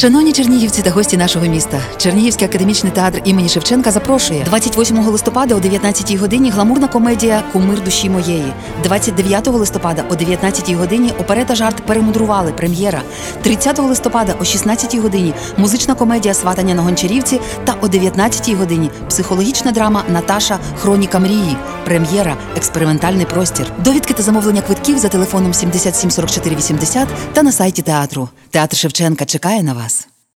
Шановні чернігівці та гості нашого міста, Чернігівський академічний театр імені Шевченка запрошує 28 листопада о 19 годині гламурна комедія Кумир душі моєї. 29 листопада о 19 годині оперета жарт перемудрували. Прем'єра. 30 листопада о 16 годині музична комедія Сватання на гончарівці та о 19 годині психологічна драма Наташа Хроніка мрії. Прем'єра Експериментальний простір. Довідки та замовлення квитків за телефоном 77 44 80 та на сайті театру. Театр Шевченка чекає на вас.